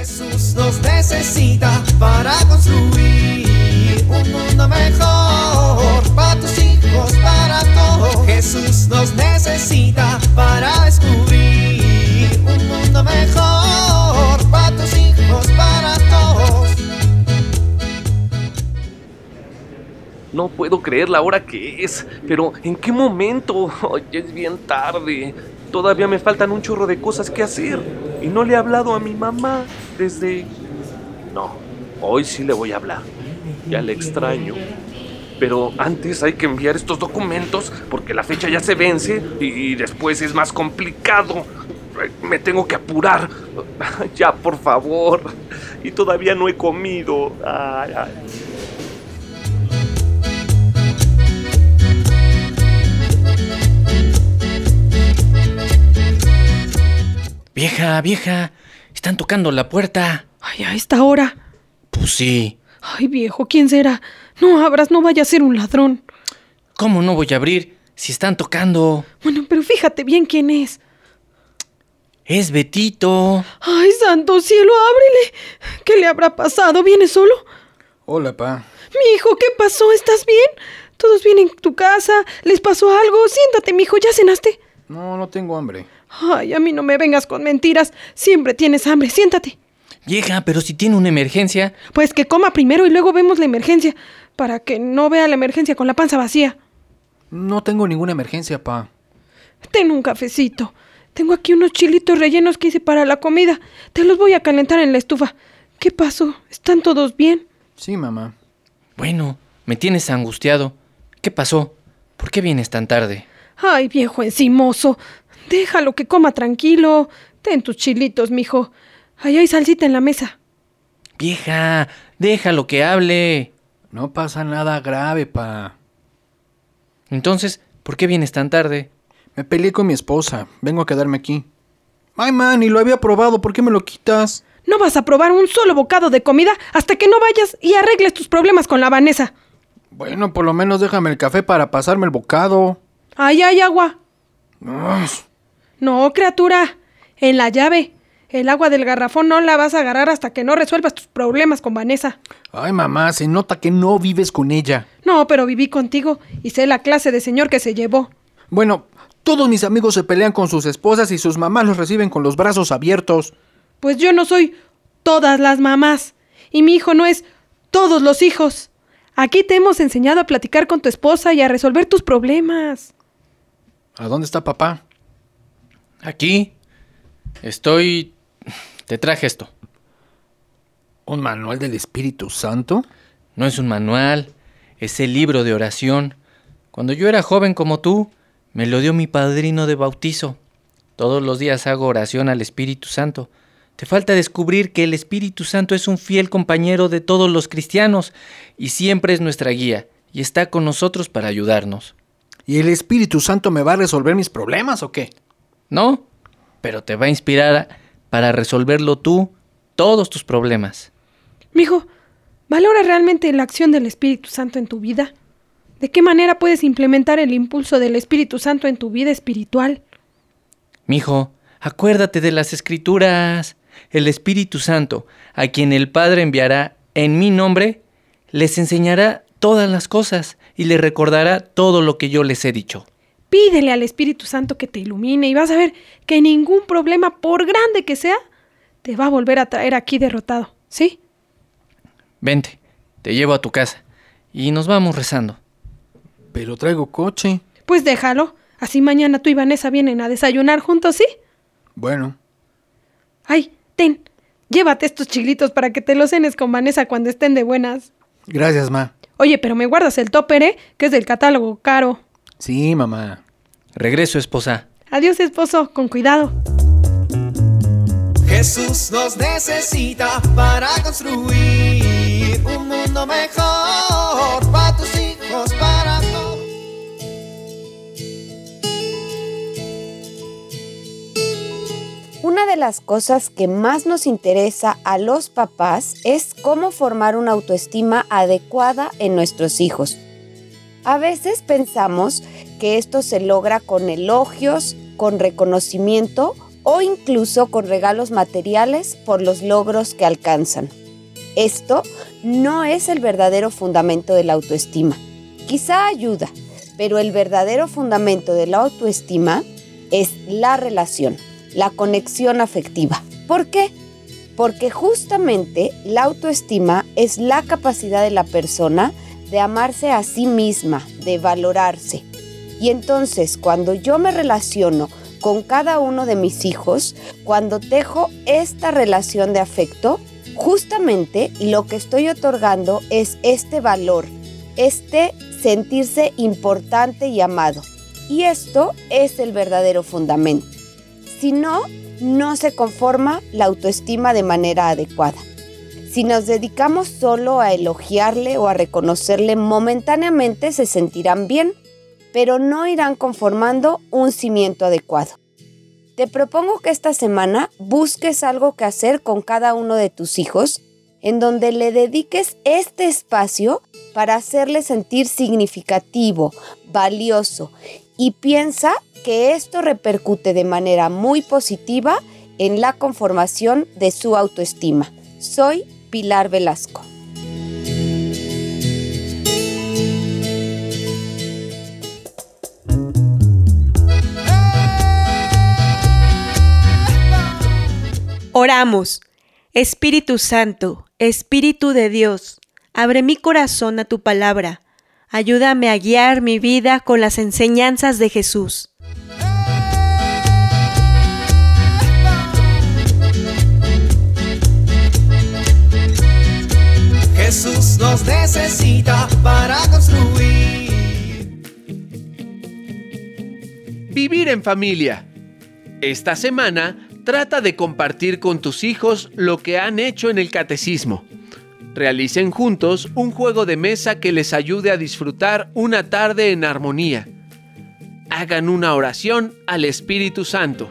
Jesús nos necesita para construir un mundo mejor para tus hijos, para todos. Jesús nos necesita para descubrir un mundo mejor para tus hijos, para todos. No puedo creer la hora que es, pero ¿en qué momento? Ya es bien tarde. Todavía me faltan un chorro de cosas que hacer. Y no le he hablado a mi mamá desde... No, hoy sí le voy a hablar. Ya le extraño. Pero antes hay que enviar estos documentos porque la fecha ya se vence y después es más complicado. Me tengo que apurar. Ya, por favor. Y todavía no he comido. Vieja, vieja, están tocando la puerta. Ay, a esta hora. Pues sí. Ay, viejo, ¿quién será? No abras, no vaya a ser un ladrón. ¿Cómo no voy a abrir si están tocando? Bueno, pero fíjate bien quién es. Es Betito. Ay, santo cielo, ábrele. ¿Qué le habrá pasado? ¿Viene solo? Hola, pa. Mi hijo, ¿qué pasó? ¿Estás bien? ¿Todos bien en tu casa? ¿Les pasó algo? Siéntate, mi hijo, ¿ya cenaste? No, no tengo hambre. Ay, a mí no me vengas con mentiras. Siempre tienes hambre. Siéntate. Vieja, pero si tiene una emergencia. Pues que coma primero y luego vemos la emergencia. Para que no vea la emergencia con la panza vacía. No tengo ninguna emergencia, pa. Ten un cafecito. Tengo aquí unos chilitos rellenos que hice para la comida. Te los voy a calentar en la estufa. ¿Qué pasó? ¿Están todos bien? Sí, mamá. Bueno, me tienes angustiado. ¿Qué pasó? ¿Por qué vienes tan tarde? Ay, viejo encimoso. Déjalo que coma tranquilo. Ten tus chilitos, mijo. Ahí hay salsita en la mesa. Vieja, déjalo que hable. No pasa nada grave, pa. Entonces, ¿por qué vienes tan tarde? Me peleé con mi esposa. Vengo a quedarme aquí. Ay, man, y lo había probado. ¿Por qué me lo quitas? No vas a probar un solo bocado de comida hasta que no vayas y arregles tus problemas con la Vanessa. Bueno, por lo menos déjame el café para pasarme el bocado. Ahí hay agua. No, criatura. En la llave. El agua del garrafón no la vas a agarrar hasta que no resuelvas tus problemas con Vanessa. Ay, mamá, se nota que no vives con ella. No, pero viví contigo y sé la clase de señor que se llevó. Bueno, todos mis amigos se pelean con sus esposas y sus mamás los reciben con los brazos abiertos. Pues yo no soy todas las mamás. Y mi hijo no es todos los hijos. Aquí te hemos enseñado a platicar con tu esposa y a resolver tus problemas. ¿A dónde está papá? Aquí. Estoy... Te traje esto. ¿Un manual del Espíritu Santo? No es un manual, es el libro de oración. Cuando yo era joven como tú, me lo dio mi padrino de bautizo. Todos los días hago oración al Espíritu Santo. Te falta descubrir que el Espíritu Santo es un fiel compañero de todos los cristianos y siempre es nuestra guía y está con nosotros para ayudarnos. ¿Y el Espíritu Santo me va a resolver mis problemas o qué? ¿No? Pero te va a inspirar para resolverlo tú, todos tus problemas. Mijo, ¿valora realmente la acción del Espíritu Santo en tu vida? ¿De qué manera puedes implementar el impulso del Espíritu Santo en tu vida espiritual? Mijo, acuérdate de las escrituras. El Espíritu Santo, a quien el Padre enviará en mi nombre, les enseñará todas las cosas y les recordará todo lo que yo les he dicho. Pídele al Espíritu Santo que te ilumine y vas a ver que ningún problema, por grande que sea, te va a volver a traer aquí derrotado, ¿sí? Vente, te llevo a tu casa y nos vamos rezando. Pero traigo coche. Pues déjalo, así mañana tú y Vanessa vienen a desayunar juntos, ¿sí? Bueno, Ay, ten, llévate estos chilitos para que te los cenes con Vanessa cuando estén de buenas. gracias, ma. Oye, pero me guardas el topper, ¿eh? Que es del catálogo caro. Sí, mamá. Regreso, esposa. Adiós, esposo, con cuidado. Jesús nos necesita para construir un mundo mejor para tus hijos, para todos. Una de las cosas que más nos interesa a los papás es cómo formar una autoestima adecuada en nuestros hijos. A veces pensamos que esto se logra con elogios, con reconocimiento o incluso con regalos materiales por los logros que alcanzan. Esto no es el verdadero fundamento de la autoestima. Quizá ayuda, pero el verdadero fundamento de la autoestima es la relación, la conexión afectiva. ¿Por qué? Porque justamente la autoestima es la capacidad de la persona de amarse a sí misma, de valorarse. Y entonces cuando yo me relaciono con cada uno de mis hijos, cuando tejo esta relación de afecto, justamente lo que estoy otorgando es este valor, este sentirse importante y amado. Y esto es el verdadero fundamento. Si no, no se conforma la autoestima de manera adecuada. Si nos dedicamos solo a elogiarle o a reconocerle momentáneamente se sentirán bien, pero no irán conformando un cimiento adecuado. Te propongo que esta semana busques algo que hacer con cada uno de tus hijos, en donde le dediques este espacio para hacerle sentir significativo, valioso, y piensa que esto repercute de manera muy positiva en la conformación de su autoestima. Soy Pilar Velasco. Oramos. Espíritu Santo, Espíritu de Dios, abre mi corazón a tu palabra. Ayúdame a guiar mi vida con las enseñanzas de Jesús. Jesús nos necesita para construir. Vivir en familia. Esta semana trata de compartir con tus hijos lo que han hecho en el catecismo. Realicen juntos un juego de mesa que les ayude a disfrutar una tarde en armonía. Hagan una oración al Espíritu Santo.